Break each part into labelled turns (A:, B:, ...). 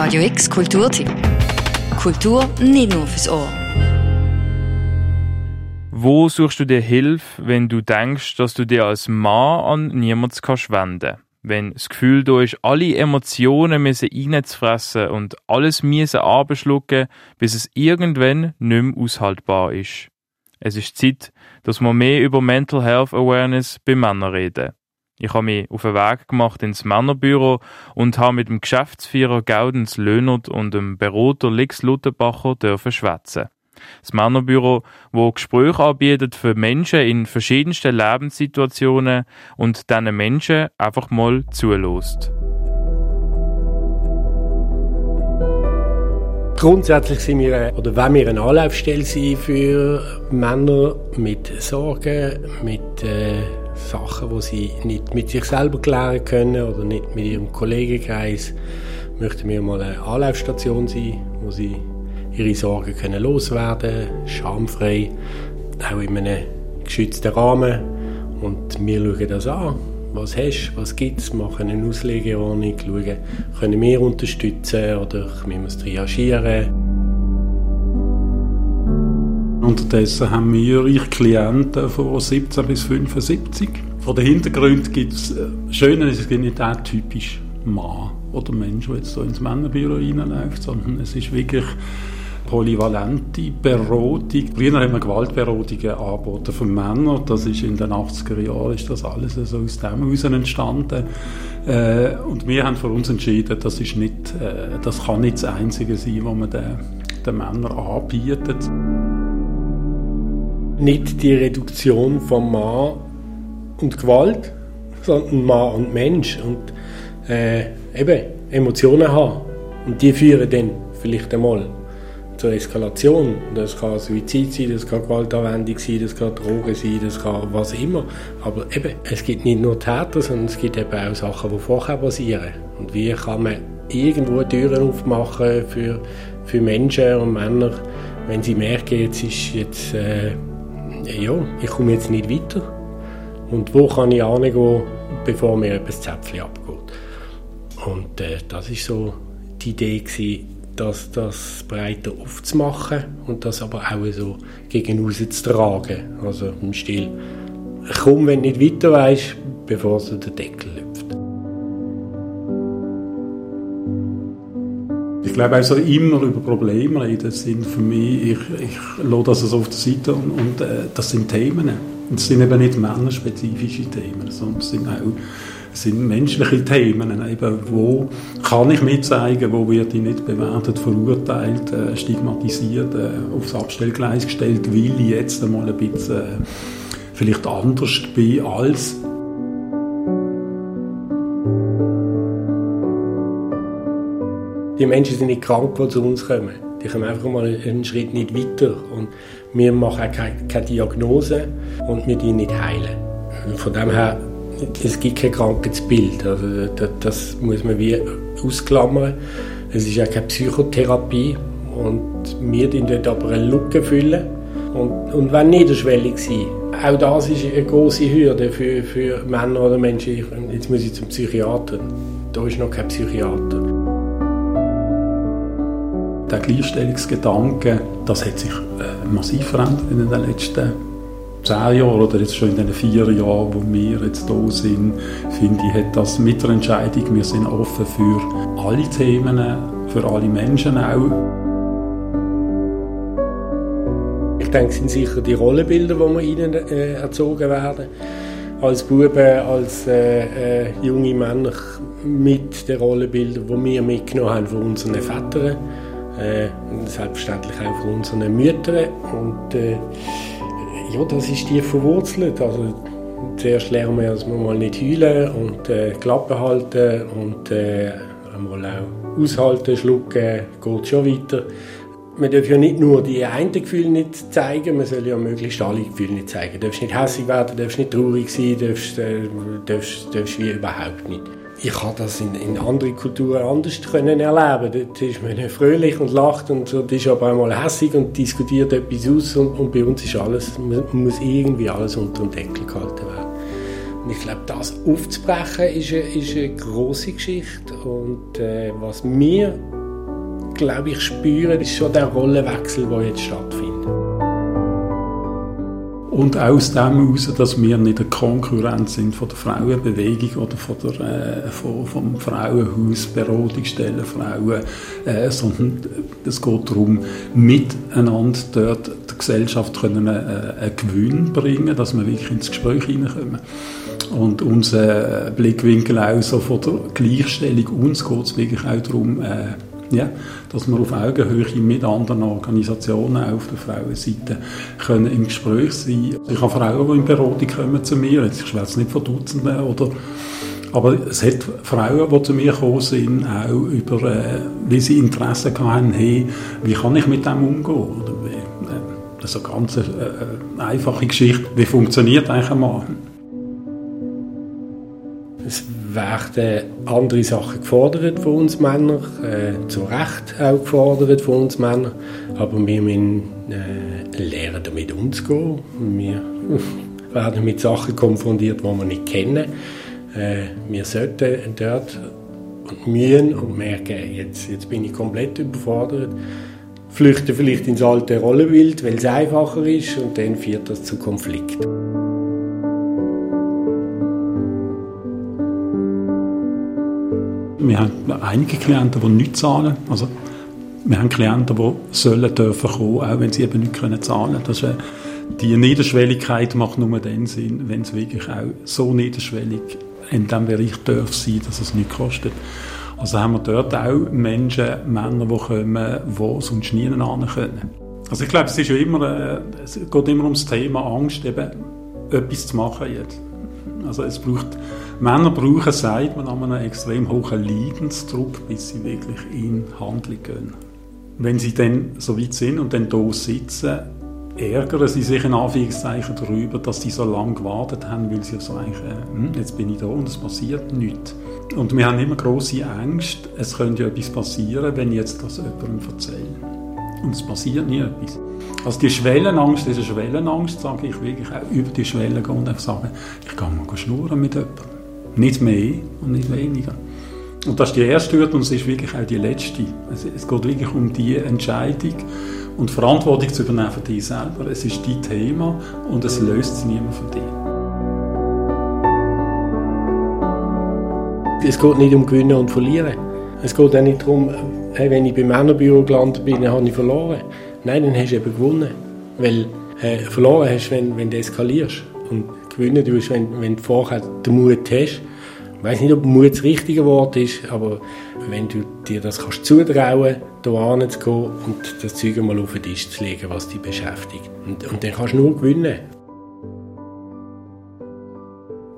A: Radio X Kulturtipp. Kultur nicht nur fürs Ohr.
B: Wo suchst du dir Hilfe, wenn du denkst, dass du dir als Mann an niemanden kannst wenden Wenn das Gefühl da ist, alle Emotionen müssen reinzufressen und alles müssen abschlucken, bis es irgendwann nicht mehr aushaltbar ist. Es ist Zeit, dass wir mehr über Mental Health Awareness bei Männern reden. Ich habe mich auf den Weg gemacht ins Männerbüro und habe mit dem Geschäftsführer Gaudens Löhnert und dem Berater Lix Luttenbacher dürfen schwätzen. Das Männerbüro, wo Gespräche anbietet für Menschen in verschiedensten Lebenssituationen und diesen Menschen einfach mal zulässt.
C: Grundsätzlich sind wir, oder wenn wir eine Anlaufstelle sein für Männer mit Sorgen, mit äh, Sachen, die sie nicht mit sich selber klären können oder nicht mit ihrem Kollegenkreis, möchten wir mal eine Anlaufstation sein, wo sie ihre Sorgen können loswerden schamfrei, auch in einem geschützten Rahmen. Und wir schauen das an. Was hast du, was gibt es, machen eine Auslegeordnung, schauen, können wir unterstützen oder müssen wir es triagieren.
D: Unterdessen haben wir ich Klienten von 17 bis 75. Von den Hintergründen gibt es, äh, Schöne ist, es gibt nicht der typisch Mann oder Mensch, der jetzt so ins Männerbüro reinläuft, sondern es ist wirklich polyvalente Beratung. Früher haben wir Gewaltberatungen angeboten für Männer. Das ist in den 80er Jahren ist das alles so aus dem heraus entstanden. Äh, und wir haben für uns entschieden, das ist nicht, äh, das kann nicht das Einzige sein, was man den, den Männern anbietet.
C: Nicht die Reduktion von Mann und Gewalt, sondern Mann und Mensch und äh, eben Emotionen haben. Und die führen dann vielleicht einmal zur Eskalation. Das kann Suizid sein, das kann Gewaltanwendung sein, das kann Drogen sein, das kann was immer. Aber eben, es gibt nicht nur Täter, sondern es gibt eben auch Sachen, die vorher passieren. Und wie kann man irgendwo Türen aufmachen für, für Menschen und Männer, wenn sie merken, jetzt ist jetzt, äh, ja, ich komme jetzt nicht weiter. Und wo kann ich hingehen, bevor mir etwas Zäpfchen abgeht. Und äh, das ist so die Idee gewesen, das, das breiter aufzumachen und das aber auch so gegen zu tragen. Also im Stil, komm, wenn du nicht weiter weißt, bevor du den Deckel
D: glaube, also immer über Probleme reden sind für mich, ich, ich lasse das also auf der Seite und, und äh, das sind Themen. Und es sind eben nicht männerspezifische Themen, sondern es sind auch sind menschliche Themen. Eben, wo kann ich mir zeigen, wo wird ich nicht bewertet, verurteilt, äh, stigmatisiert, äh, aufs Abstellgleis gestellt, weil ich jetzt einmal ein bisschen äh, vielleicht anders bin als
C: Die Menschen sind nicht krank, die zu uns kommen. Die kommen einfach mal einen Schritt nicht weiter. Und wir machen auch keine, Diagnose und wir die nicht heilen. Von dem her es gibt kein Krankheitsbild. Also das, das muss man wie ausklammern. Es ist ja keine Psychotherapie und wir füllen dort aber eine Lücke füllen und, und wenn niederschwellig sein. Auch das ist eine große Hürde für, für Männer oder Menschen. Jetzt muss ich zum Psychiater. Da ist noch kein Psychiater.
D: Der Gleichstellungsgedanke, das hat sich äh, massiv verändert in den letzten zehn Jahren oder jetzt schon in den vier Jahren, wo wir jetzt da sind, finde ich, hat das mit der Entscheidung, wir sind offen für alle Themen, für alle Menschen auch.
C: Ich denke, es sind sicher die Rollenbilder, die wir ihnen äh, erzogen werden. Als Buben, als äh, äh, junge Männer mit den Rollenbildern, die wir mitgenommen haben von unseren Vätern. Äh, selbstverständlich auch von unseren Müttern. Und, äh, ja, das ist tief verwurzelt. Also, zuerst lernen wir, dass wir mal nicht heulen und äh, Klappe halten und äh, einmal auch aushalten, schlucken, geht schon weiter. Man darf ja nicht nur die einen Gefühle nicht zeigen, man soll ja möglichst alle Gefühle nicht zeigen. Du darfst nicht hässlich werden, darfst nicht traurig sein, darfst, äh, darfst, darfst wie überhaupt nicht ich habe das in, in anderen Kulturen anders können erleben. Dort ist man fröhlich und lacht und dort ist aber einmal hässig und diskutiert etwas aus und, und bei uns ist alles, muss irgendwie alles unter dem Deckel gehalten werden. Und ich glaube, das aufzubrechen ist eine, ist eine große Geschichte und äh, was wir glaube ich, spüren, ist schon der Rollenwechsel, der jetzt stattfindet.
D: Und aus dem heraus, dass wir nicht eine Konkurrenz sind von der Frauenbewegung oder von der, äh, von, vom Frauenhaus, Beratungsstellen Frauen, äh, sondern es geht darum, miteinander dort der Gesellschaft können, äh, einen Gewinn bringen, dass wir wirklich ins Gespräch hineinkommen. Und unser Blickwinkel auch so von der Gleichstellung, uns geht es wirklich auch darum, äh, ja, dass wir auf Augenhöhe mit anderen Organisationen auf der Frauenseite können im Gespräch sein Ich habe Frauen, die in Beratung kommen zu mir, jetzt, ich schwätze nicht von Dutzenden, oder, aber es hat Frauen, die zu mir gekommen sind, auch über, äh, wie sie Interesse hatten, hey, wie kann ich mit dem umgehen? Oder äh, das ist eine ganz äh, äh einfache Geschichte. Wie funktioniert eigentlich ein Mann?
C: Werden andere Sachen gefordert von uns Männern, äh, zu Recht auch gefordert von uns Männern, aber wir müssen äh, lernen, damit umzugehen. Wir werden mit Sachen konfrontiert, die wir nicht kennen. Äh, wir sollten dort und mühen und merken, jetzt, jetzt bin ich komplett überfordert, flüchten vielleicht ins alte Rollenbild, weil es einfacher ist und dann führt das zu Konflikten.
D: Wir haben einige Klienten, die nicht zahlen. Also, wir haben Klienten, die sollen dürfen kommen, auch wenn sie eben nicht können zahlen können. Die Niederschwelligkeit macht nur dann Sinn, wenn es wirklich auch so niederschwellig in diesem Bereich darf sein, dass es nichts kostet. Also haben wir dort auch Menschen, Männer, die kommen, die sonst nie können. Also ich glaube, es ist immer, äh, es geht immer ums Thema Angst, eben etwas zu machen jetzt. Also es braucht, Männer brauchen, sagt man, an einem extrem hohen Leidensdruck, bis sie wirklich in Handlung gehen. Wenn sie dann so weit sind und dann hier sitzen, ärgern sie sich in Anführungszeichen darüber, dass sie so lange gewartet haben, weil sie so eigentlich, äh, hm, jetzt bin ich da und es passiert nichts. Und wir haben immer große Angst, es könnte ja etwas passieren, wenn ich jetzt das jemandem erzähle. Und es passiert nie etwas. Also die Schwellenangst, diese Schwellenangst, sage ich wirklich auch über die Schwelle gehen und einfach sagen, ich kann mal schnurren mit jemandem. Nicht mehr und nicht weniger. Und das ist die erste Hürde und es ist wirklich auch die letzte. Es, es geht wirklich um die Entscheidung und Verantwortung zu übernehmen für dich selber. Es ist dein Thema und es löst es niemand von dir.
C: Es geht nicht um Gewinnen und Verlieren. Es geht auch nicht darum, hey, wenn ich beim Männerbüro gelandet bin, dann habe ich verloren. Nein, dann hast du eben gewonnen. Weil äh, verloren hast, wenn, wenn du eskalierst. Und gewinnen tust, wenn, wenn du vorher den Mut hast. Ich weiß nicht, ob Mut das richtige Wort ist, aber wenn du dir das kannst zutrauen, da hinzugehen und das Zeug mal auf den Tisch zu legen, was dich beschäftigt. Und, und dann kannst du nur gewinnen.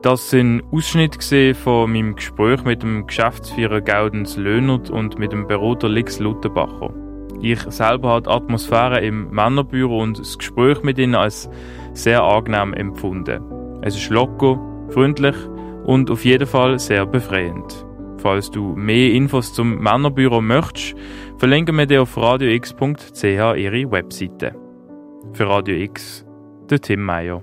B: Das sind Ausschnitte von meinem Gespräch mit dem Geschäftsführer Gaudens Löhnert und mit dem Berater Lix Luttenbacher. Ich selber habe die Atmosphäre im Männerbüro und das Gespräch mit ihnen als sehr angenehm empfunden. Es ist locker, freundlich und auf jeden Fall sehr befreiend. Falls du mehr Infos zum Männerbüro möchtest, verlinken wir dir auf radiox.ch ihre Webseite. Für Radio X, der Tim Meyer.